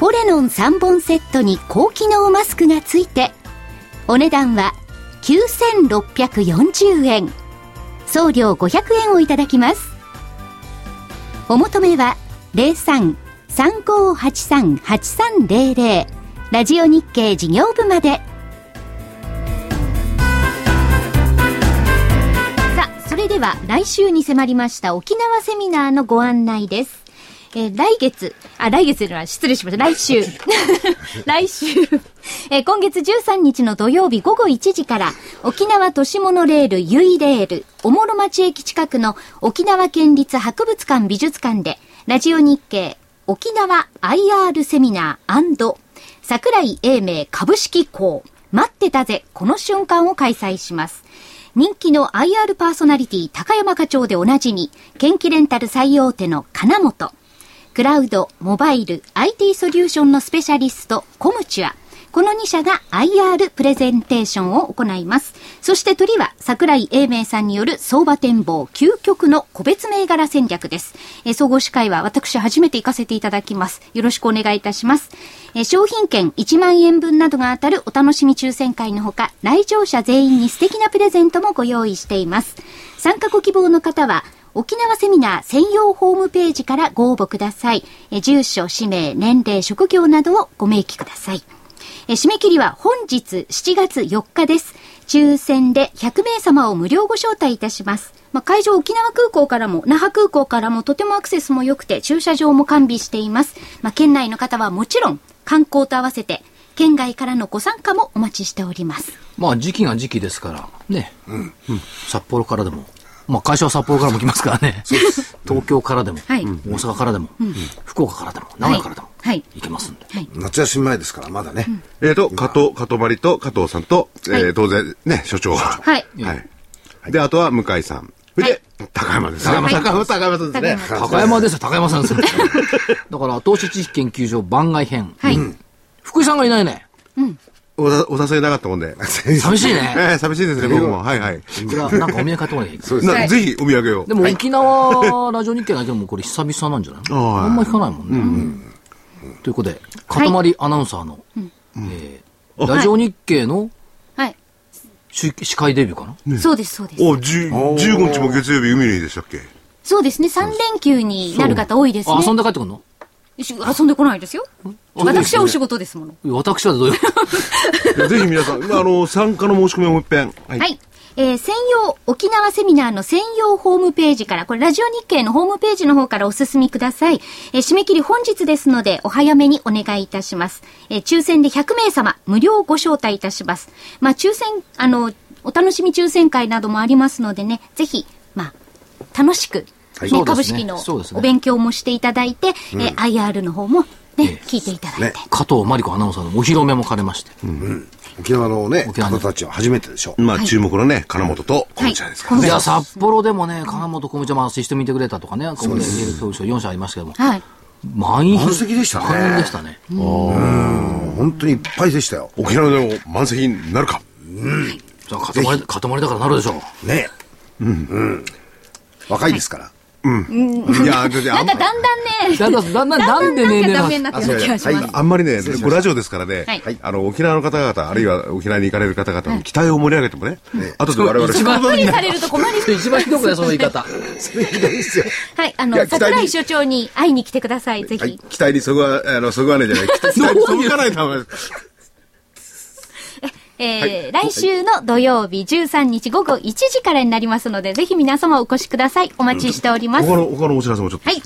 ポレノン3本セットに高機能マスクがついてお値段は9640円。送料500円をいただきます。お求めは03-3583-8300ラジオ日経事業部まで。さあそれでは来週に迫りました沖縄セミナーのご案内です。えー来月、あ、来月では失礼しました。来週。来週。えー今月13日の土曜日午後1時から、沖縄都市モノレールユイレール、おもろ町駅近くの沖縄県立博物館美術館で、ラジオ日経沖縄 IR セミナー桜井英明株式校、待ってたぜ、この瞬間を開催します。人気の IR パーソナリティ高山課長でおなじみ、研気レンタル最大手の金本、クラウド、モバイル、IT ソリューションのスペシャリスト、コムチュア。この2社が IR プレゼンテーションを行います。そして鳥は桜井英明さんによる相場展望究極の個別銘柄戦略です。え総合司会は私初めて行かせていただきます。よろしくお願いいたします。え商品券1万円分などが当たるお楽しみ抽選会のほか、来場者全員に素敵なプレゼントもご用意しています。参加ご希望の方は、沖縄セミナー専用ホームページからご応募ください。え住所、氏名、年齢、職業などをご明記ください。え締め切りは本日7月4日です。抽選で100名様を無料ご招待いたします。まあ、会場沖縄空港からも、那覇空港からもとてもアクセスも良くて、駐車場も完備しています。まあ、県内の方はもちろん、観光と合わせて、県外からのご参加もお待ちしております。まあ時期が時期ですから、ね。うん。札幌からでも。まあ会社は札幌からも来ますからね。東京からでも、はい大阪からでも、福岡からでも、名古屋からでも、はい行けますんで。夏休み前ですから、まだね。えーと、加藤、加藤まりと加藤さんと、えー当然ね、所長は。はい。はい。で、あとは向井さん。それで、高山ですね。高山、高山、高山さんですね。高山ですよ、高山さんですよ。だから、投資知識研究所番外編。はい。福井さんがいないね。おさお誘いなかったもんで。寂しいね。えー寂しいですね、僕も。はいはい。じゃあ、なんかお土産買ってもらえばいいか そうですなぜひお土産をで。も沖縄ラジオ日経がいてもこれ久々なんじゃない？あんまり聞かないもんね。ということで、かたまりアナウンサーの、えーラジオ日経のはい。司司会デビューかな？そうです、そうです。お、10 15日も月曜日海の日でしたっけ？そうですね。3連休になる方多いですね。あ遊んで帰ってくるの？し遊んでこないですよ。私はお仕事ですもの。私はどういう ぜひ皆さん、あの、参加の申し込みをもう一遍。ははい。えー専用、沖縄セミナーの専用ホームページから、これラジオ日経のホームページの方からお進みください。えー締め切り本日ですので、お早めにお願いいたします。えー抽選で100名様、無料ご招待いたします。まあ、抽選、あの、お楽しみ抽選会などもありますのでね、ぜひ、まあ、楽しくねね株式のお勉強もしていただいて、えー IR の方もね、聞いていただいて。ね加藤真理子アナウンサーのお披露目も兼ねまして。沖縄のね、沖縄の方たちは初めてでしょ。まあ、注目のね、金本と小茶ですからね。いや、札幌でもね、金本小武ちゃんもアシスト見てくれたとかね、小武ちゃん表彰4社ありましたけども、はい。満員満席でしたね満員でしたね。本当にいっぱいでしたよ。沖縄でも満席になるか。じゃあ塊、塊だからなるでしょう。ね。うん。若いですから。いや、だってあなんんかだんだんね、だんだん、だんだん、なんでねダメになってる気がします。あんまりね、ごラジオですからね、はいあの、沖縄の方々、あるいは沖縄に行かれる方々の期待を盛り上げてもね、後で我々、一番無理されると困ります。一番ひどくない、その言い方。それひどいですよ。はい、あの、いや期待に桜井所長に会いに来てください、ぜひ。はい、期待にそぐわ、あの、そぐわねえじゃない、期待にそぐわないと思います。えー来週の土曜日13日午後1時からになりますので、ぜひ皆様お越しください。お待ちしております。他の、他のお知らせもちょっと。はい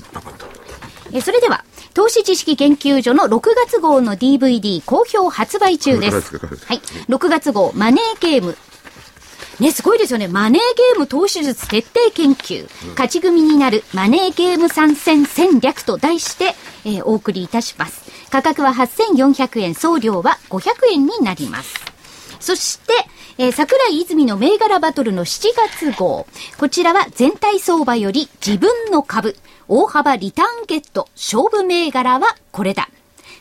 えーそれでは、投資知識研究所の6月号の DVD 好評発売中です。はい。6月号、マネーゲーム。ね、すごいですよね。マネーゲーム投資術徹底研究。勝ち組になるマネーゲーム参戦戦略と題して、えーお送りいたします。価格は8400円、送料は500円になります。そして、えー桜井泉の銘柄バトルの7月号。こちらは全体相場より自分の株、大幅リターンゲット、勝負銘柄はこれだ。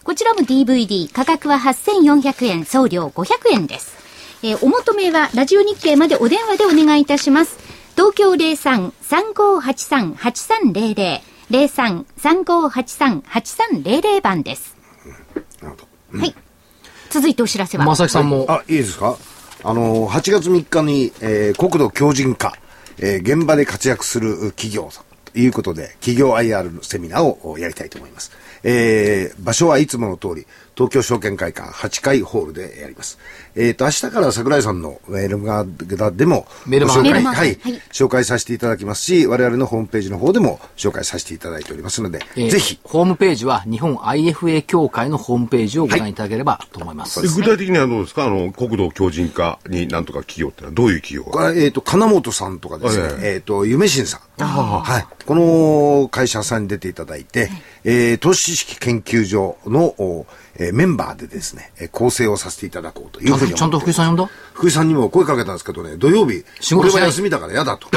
こちらも DVD、価格は8400円、送料500円です。えーお求めはラジオ日経までお電話でお願いいたします。東京03-3583-8300、03-3583-8300番です。なるほど。はい。続いてお知らせは。正木さんも、あ、いいですか？あの、8月3日に、えー国土強靭化、えー現場で活躍する企業さんということで、企業 IR のセミナーをやりたいと思います。えー場所はいつもの通り、東京証券会館8階ホールでやります。えっ、と、明日から桜井さんのメールマガでも、メールマガご紹介はい、はい。紹介させていただきますし、我々のホームページの方でも紹介させていただいておりますので、えーぜひ、ホームページは日本 IFA 協会のホームページをご覧いただければと思います。で具体的にはどうですか？あの、国土強靭化になんとか企業ってのはどういう企業が？えっ、と、金本さんとかですね、はいはいえっ、と、夢新さん。はい。この会社さんに出ていただいて、えー投資知識研究所の、おえーメンバーでですね、えー構成をさせていただこうというふうにちゃんと、ちゃんと福井さん呼んだ？福井さんにも声かけたんですけどね、土曜日、俺仕事しない？は休みだから嫌だと。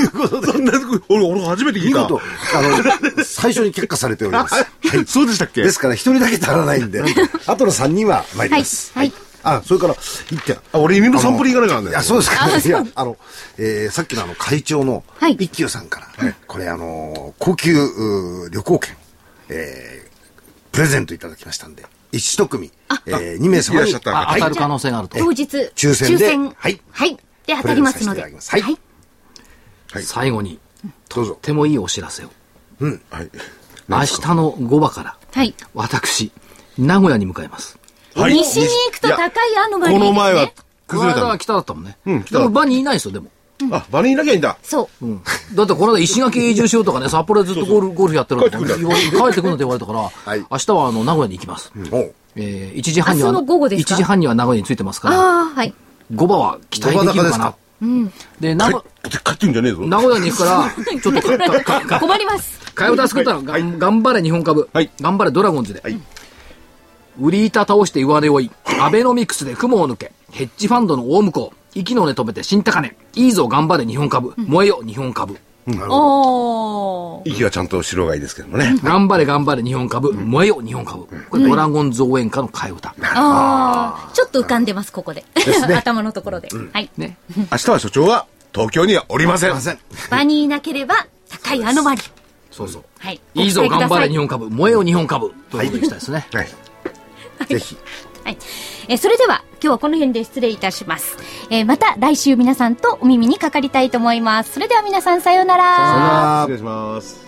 いうことで、そんな、俺、俺初めて聞いた。見事、あの、最初に却下されております。はい。そうでしたっけ？ですから、一人だけ足らないんで、あとの三人は参ります。はいはいあ、それから、一点。あ、俺犬の散歩に行かなきゃなんだよ。いや、そうですか、ね。いや、あの、えーさっきのあの、会長のはい、一休さんから、これあの、高級旅行券、えープレゼントいただきましたんで、一組、えー、2名様らっしゃったあ当たる可能性があると。当日、抽選ではい。はいで、当たりますので。はい最後に、どうぞと。てもいいお知らせを。はい。明日の5場から、はい。私、名古屋に向かいます。はい西に行くと高いアノマリーです、ね。この前は崩れたのこの間は。北だったもんね。うん北だでも場にいないですよ、でも。あ、場にいなきゃいいんだ。そう。うん。だってこの間石垣移住しようとかね、札幌でずっとゴルフゴルフやってるから、帰ってくるんだ。言われ帰ってくるのって言われたから、い。明日はあの、名古屋に行きます。えー、1時半には、明日の午後ですか？1時半には名古屋に着いてますから、ああ、はい。5場は期待できるかな。で、名帰古って、帰ってんじゃねえぞ。名古屋に行くから、ちょっとか、か、か、困ります。替え歌作ったら、がん頑張れ日本株、はい。頑張れドラゴンズで、売り板倒して上値追い、アベノミクスで雲を抜け、ヘッジファンドの大向こう、息の根止めて新高値、いいぞ頑張れ日本株、燃えよ日本株、おー。息はちゃんと白がいいですけどもね。頑張れ頑張れ日本株、燃えよ日本株。これドラゴンズ応援歌の替え歌。ああ。ちょっと浮かんでます、ここで。頭のところで。はい。ね。明日は所長は東京にはおりません。すいません。場にいなければ高いアノマリー。そうそう。はい。いいぞ頑張れ日本株、燃えよ日本株。ということでいきたいですね。はい。ぜひ。はい。えーそれでは、今日はこの辺で失礼いたします。えーまた来週皆さんとお耳にかかりたいと思います。それでは皆さんさようなら。さよなら失礼します。